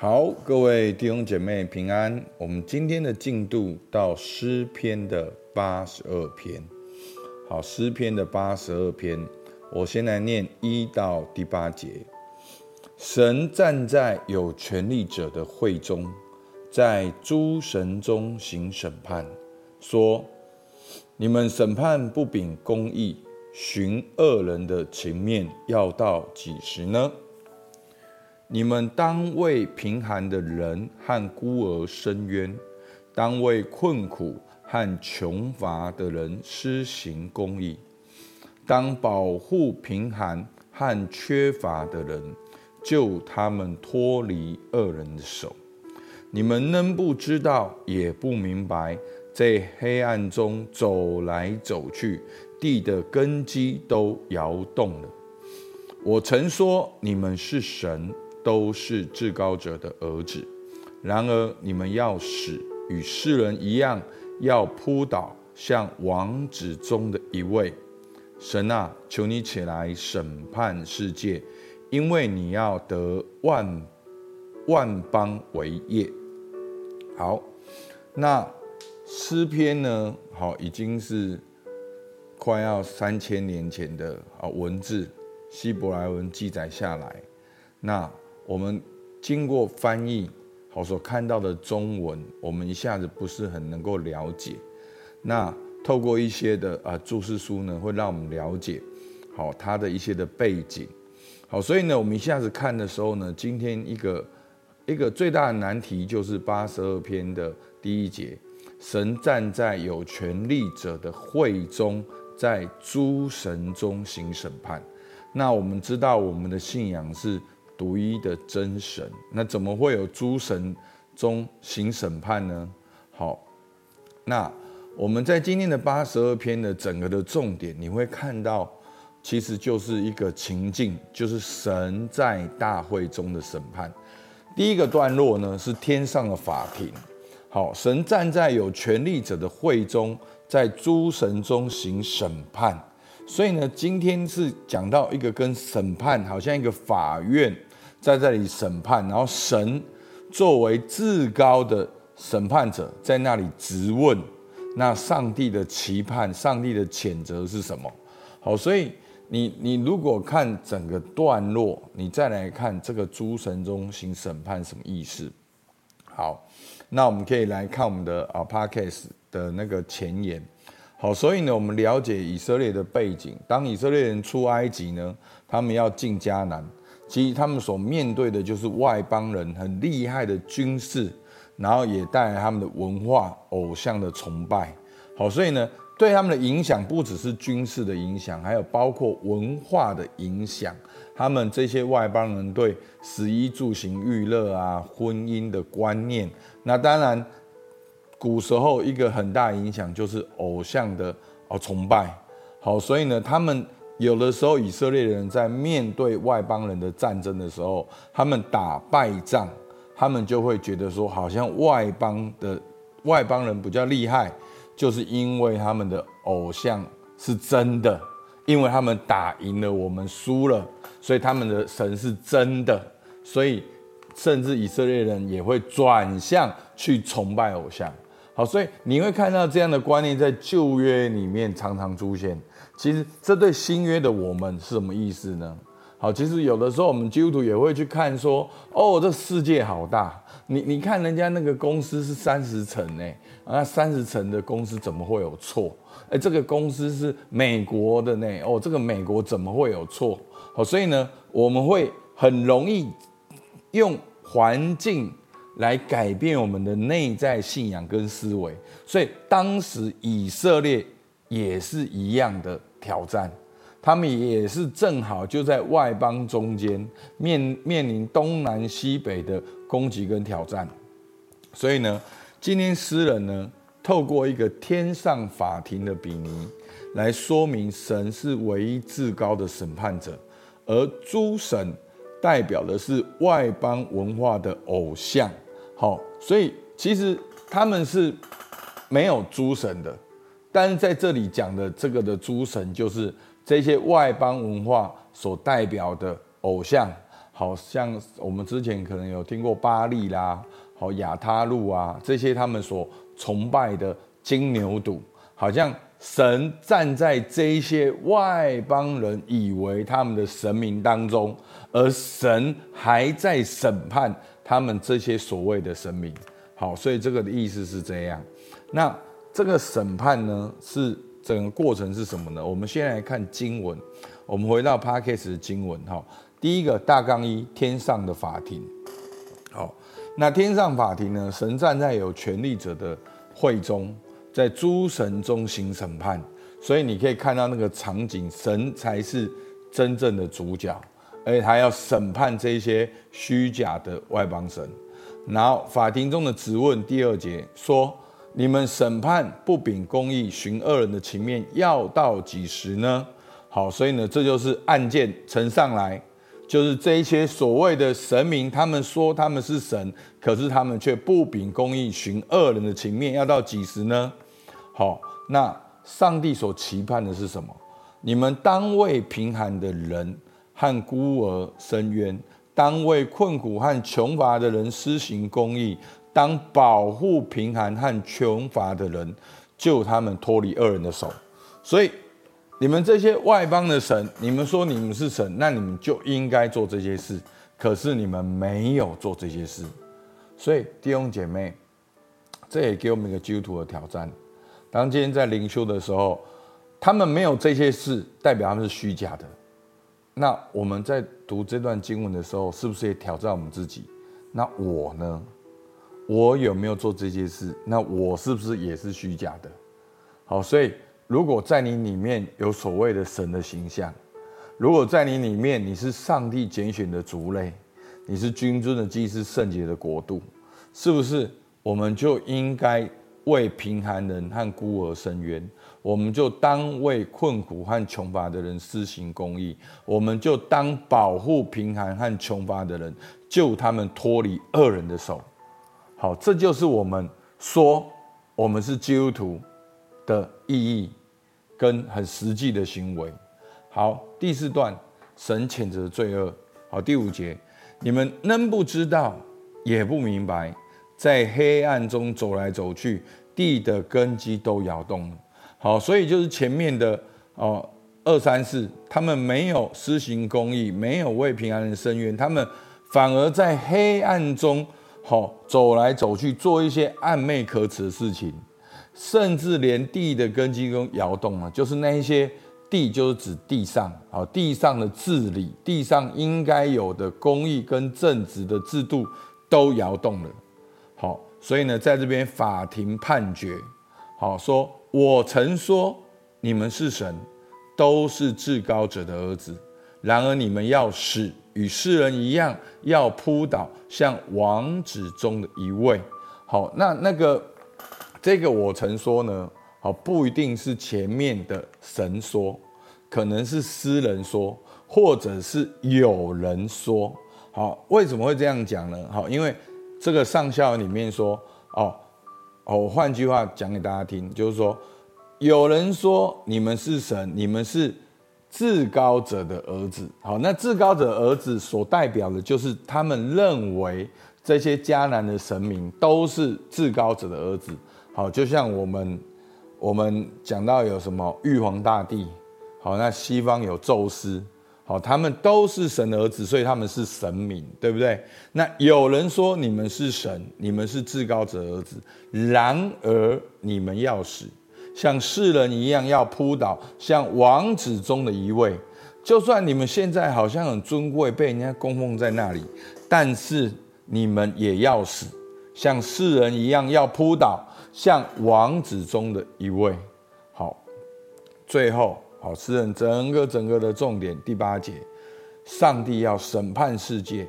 好，各位弟兄姐妹平安。我们今天的进度到诗篇的八十二篇。好，诗篇的八十二篇，我先来念一到第八节。神站在有权力者的会中，在诸神中行审判，说：你们审判不秉公义，寻恶人的情面，要到几时呢？你们当为贫寒的人和孤儿伸冤，当为困苦和穷乏的人施行公义，当保护贫寒和缺乏的人，救他们脱离恶人的手。你们能不知道，也不明白，在黑暗中走来走去，地的根基都摇动了。我曾说，你们是神。都是至高者的儿子，然而你们要死，与世人一样，要扑倒像王子中的一位。神啊，求你起来审判世界，因为你要得万万邦为业。好，那诗篇呢？好，已经是快要三千年前的啊文字，希伯来文记载下来，那。我们经过翻译，好所看到的中文，我们一下子不是很能够了解。那透过一些的啊注释书呢，会让我们了解好它的一些的背景。好，所以呢，我们一下子看的时候呢，今天一个一个最大的难题就是八十二篇的第一节：神站在有权力者的会中，在诸神中行审判。那我们知道，我们的信仰是。独一的真神，那怎么会有诸神中行审判呢？好，那我们在今天的八十二篇的整个的重点，你会看到，其实就是一个情境，就是神在大会中的审判。第一个段落呢，是天上的法庭。好，神站在有权力者的会中，在诸神中行审判。所以呢，今天是讲到一个跟审判，好像一个法院。在这里审判，然后神作为至高的审判者，在那里质问。那上帝的期盼，上帝的谴责是什么？好，所以你你如果看整个段落，你再来看这个诸神中行审判什么意思？好，那我们可以来看我们的啊 Podcast 的那个前言。好，所以呢，我们了解以色列的背景。当以色列人出埃及呢，他们要进迦南。其实他们所面对的就是外邦人很厉害的军事，然后也带来他们的文化偶像的崇拜。好，所以呢，对他们的影响不只是军事的影响，还有包括文化的影响。他们这些外邦人对食衣住行娱乐啊、婚姻的观念，那当然古时候一个很大影响就是偶像的哦崇拜。好，所以呢，他们。有的时候，以色列人在面对外邦人的战争的时候，他们打败仗，他们就会觉得说，好像外邦的外邦人比较厉害，就是因为他们的偶像是真的，因为他们打赢了，我们输了，所以他们的神是真的，所以甚至以色列人也会转向去崇拜偶像。好，所以你会看到这样的观念在旧约里面常常出现。其实这对新约的我们是什么意思呢？好，其实有的时候我们基督徒也会去看说，哦，这世界好大，你你看人家那个公司是三十层呢，啊，三十层的公司怎么会有错？哎，这个公司是美国的呢，哦，这个美国怎么会有错？好，所以呢，我们会很容易用环境来改变我们的内在信仰跟思维，所以当时以色列也是一样的。挑战，他们也是正好就在外邦中间面面临东南西北的攻击跟挑战，所以呢，今天诗人呢透过一个天上法庭的比拟来说明神是唯一至高的审判者，而诸神代表的是外邦文化的偶像。好，所以其实他们是没有诸神的。但是在这里讲的这个的诸神，就是这些外邦文化所代表的偶像。好像我们之前可能有听过巴利啦，好亚他路啊这些他们所崇拜的金牛犊，好像神站在这些外邦人以为他们的神明当中，而神还在审判他们这些所谓的神明。好，所以这个的意思是这样。那这个审判呢，是整个过程是什么呢？我们先来看经文。我们回到 Podcast 的经文哈。第一个大纲一，天上的法庭。好，那天上法庭呢，神站在有权力者的会中，在诸神中行审判。所以你可以看到那个场景，神才是真正的主角，而且他要审判这些虚假的外邦神。然后法庭中的质问，第二节说：“你们审判不秉公义，寻恶人的情面，要到几时呢？”好，所以呢，这就是案件呈上来，就是这一些所谓的神明，他们说他们是神，可是他们却不秉公义，寻恶人的情面，要到几时呢？好，那上帝所期盼的是什么？你们当为贫寒的人和孤儿伸冤。当为困苦和穷乏的人施行公义，当保护贫寒和穷乏的人，救他们脱离恶人的手。所以，你们这些外邦的神，你们说你们是神，那你们就应该做这些事。可是你们没有做这些事，所以弟兄姐妹，这也给我们一个基督徒的挑战。当今天在灵修的时候，他们没有这些事，代表他们是虚假的。那我们在读这段经文的时候，是不是也挑战我们自己？那我呢？我有没有做这些事？那我是不是也是虚假的？好，所以如果在你里面有所谓的神的形象，如果在你里面你是上帝拣选的族类，你是君尊的祭司、圣洁的国度，是不是我们就应该为贫寒人和孤儿伸冤？我们就当为困苦和穷乏的人施行公义，我们就当保护贫寒和穷乏的人，救他们脱离恶人的手。好，这就是我们说我们是基督徒的意义跟很实际的行为。好，第四段，神谴责罪恶。好，第五节，你们能不知道，也不明白，在黑暗中走来走去，地的根基都摇动了。好，所以就是前面的哦，二三四，他们没有施行公义，没有为平安人伸冤，他们反而在黑暗中，好走来走去，做一些暧昧可耻的事情，甚至连地的根基都摇动了，就是那一些地，就是指地上，好地上的治理，地上应该有的公义跟正直的制度都摇动了。好，所以呢，在这边法庭判决，好说。我曾说你们是神，都是至高者的儿子。然而你们要死，与世人一样，要扑倒，像王子中的一位。好，那那个这个我曾说呢？好，不一定是前面的神说，可能是诗人说，或者是有人说。好，为什么会这样讲呢？好，因为这个上下里面说哦。哦，换句话讲给大家听，就是说，有人说你们是神，你们是至高者的儿子。好，那至高者儿子所代表的就是他们认为这些迦南的神明都是至高者的儿子。好，就像我们我们讲到有什么玉皇大帝，好，那西方有宙斯。好，他们都是神的儿子，所以他们是神明，对不对？那有人说你们是神，你们是至高者儿子，然而你们要死，像世人一样要扑倒，像王子中的一位。就算你们现在好像很尊贵，被人家供奉在那里，但是你们也要死，像世人一样要扑倒，像王子中的一位。好，最后。好，诗人整个整个的重点，第八节，上帝要审判世界，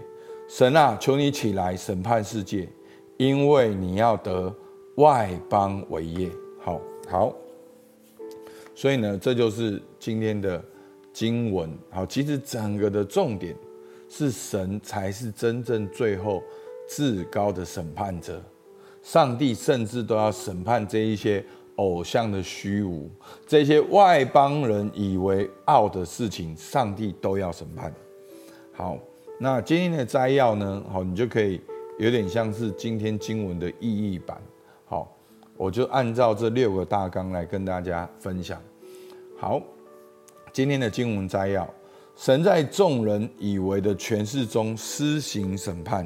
神啊，求你起来审判世界，因为你要得外邦为业。好，好，所以呢，这就是今天的经文。好，其实整个的重点是神才是真正最后至高的审判者，上帝甚至都要审判这一些。偶像的虚无，这些外邦人以为傲的事情，上帝都要审判。好，那今天的摘要呢，好，你就可以有点像是今天经文的意义版。好，我就按照这六个大纲来跟大家分享。好，今天的经文摘要：神在众人以为的权势中施行审判，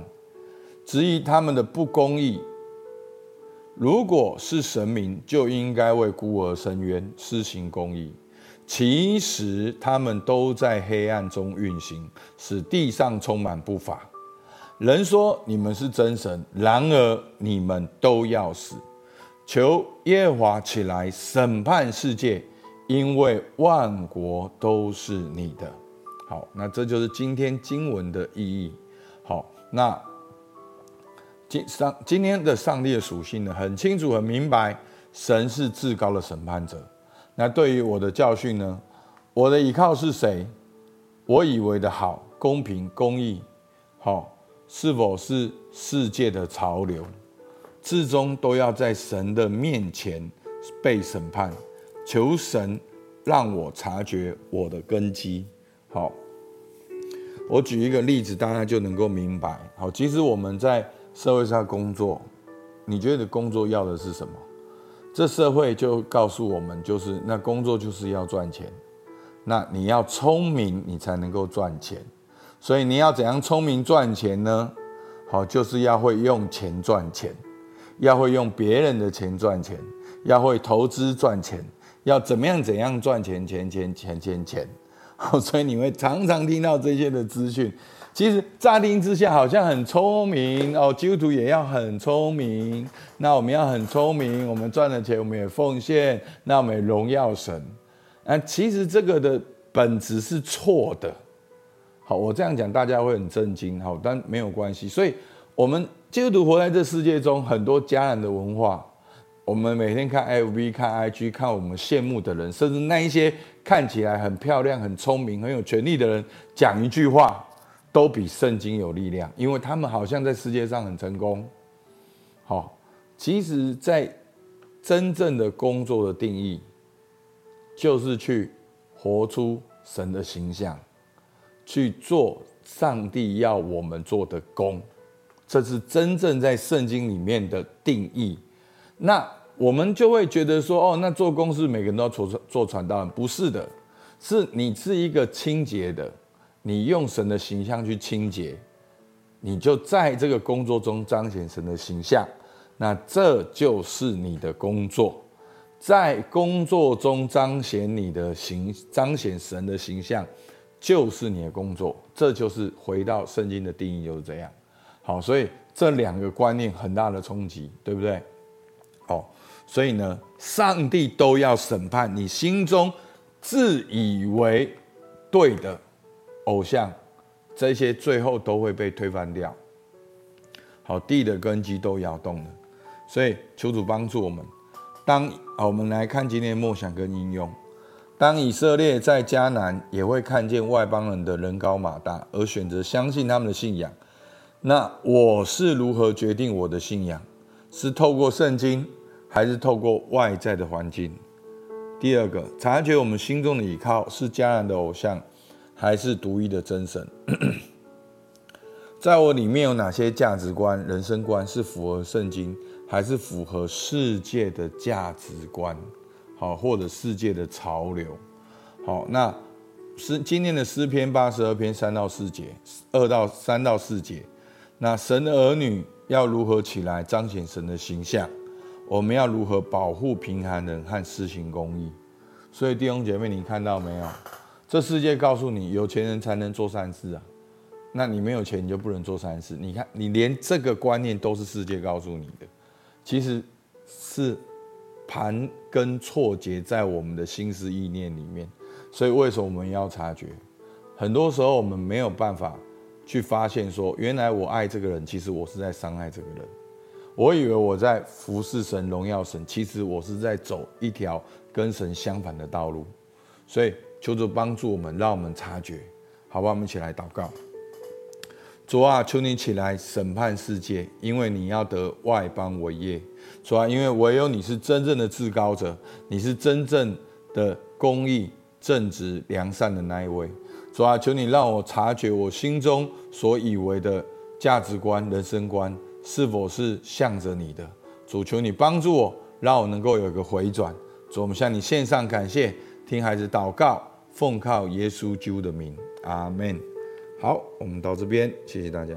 质疑他们的不公义。如果是神明，就应该为孤儿伸冤，施行公义。其实他们都在黑暗中运行，使地上充满不法。人说你们是真神，然而你们都要死。求耶和华起来审判世界，因为万国都是你的。好，那这就是今天经文的意义。好，那。今上今天的上帝的属性呢，很清楚很明白，神是至高的审判者。那对于我的教训呢，我的依靠是谁？我以为的好、公平、公义，好，是否是世界的潮流？至终都要在神的面前被审判。求神让我察觉我的根基。好，我举一个例子，大家就能够明白。好，其实我们在。社会上工作，你觉得工作要的是什么？这社会就告诉我们，就是那工作就是要赚钱。那你要聪明，你才能够赚钱。所以你要怎样聪明赚钱呢？好，就是要会用钱赚钱，要会用别人的钱赚钱，要会投资赚钱，要怎么样怎样赚钱，钱钱钱钱钱。好，所以你会常常听到这些的资讯。其实乍听之下好像很聪明哦，基督徒也要很聪明。那我们要很聪明，我们赚了钱，我们也奉献，那我们也荣耀神。那，其实这个的本质是错的。好，我这样讲大家会很震惊。好，但没有关系。所以，我们基督徒活在这世界中，很多迦南的文化。我们每天看 FB、看 IG，看我们羡慕的人，甚至那一些看起来很漂亮、很聪明、很有权力的人，讲一句话。都比圣经有力量，因为他们好像在世界上很成功。好，其实，在真正的工作的定义，就是去活出神的形象，去做上帝要我们做的工，这是真正在圣经里面的定义。那我们就会觉得说，哦，那做工是每个人都要做做传道人，不是的，是你是一个清洁的。你用神的形象去清洁，你就在这个工作中彰显神的形象，那这就是你的工作，在工作中彰显你的形，彰显神的形象，就是你的工作，这就是回到圣经的定义就是这样。好，所以这两个观念很大的冲击，对不对？好，所以呢，上帝都要审判你心中自以为对的。偶像，这些最后都会被推翻掉。好，地的根基都摇动了，所以求主帮助我们。当我们来看今天的梦想跟应用，当以色列在迦南也会看见外邦人的人高马大，而选择相信他们的信仰。那我是如何决定我的信仰？是透过圣经，还是透过外在的环境？第二个，察觉我们心中的依靠是迦南的偶像。还是独一的真神，在我里面有哪些价值观、人生观是符合圣经，还是符合世界的价值观？好，或者世界的潮流？好，那诗今天的诗篇八十二篇三到四节，二到三到四节，那神的儿女要如何起来彰显神的形象？我们要如何保护贫寒人和施行公义？所以弟兄姐妹，你看到没有？这世界告诉你，有钱人才能做善事啊，那你没有钱，你就不能做善事。你看，你连这个观念都是世界告诉你的，其实是盘根错节在我们的心思意念里面。所以，为什么我们要察觉？很多时候我们没有办法去发现，说原来我爱这个人，其实我是在伤害这个人。我以为我在服侍神、荣耀神，其实我是在走一条跟神相反的道路。所以。求主帮助我们，让我们察觉。好吧，我们一起来祷告。主啊，求你起来审判世界，因为你要得外邦伟业。主啊，因为唯有你是真正的至高者，你是真正的公益、正直、良善的那一位。主啊，求你让我察觉我心中所以为的价值观、人生观是否是向着你的。主，求你帮助我，让我能够有一个回转。主，我们向你献上感谢，听孩子祷告。奉靠耶稣基督的名，阿门。好，我们到这边，谢谢大家。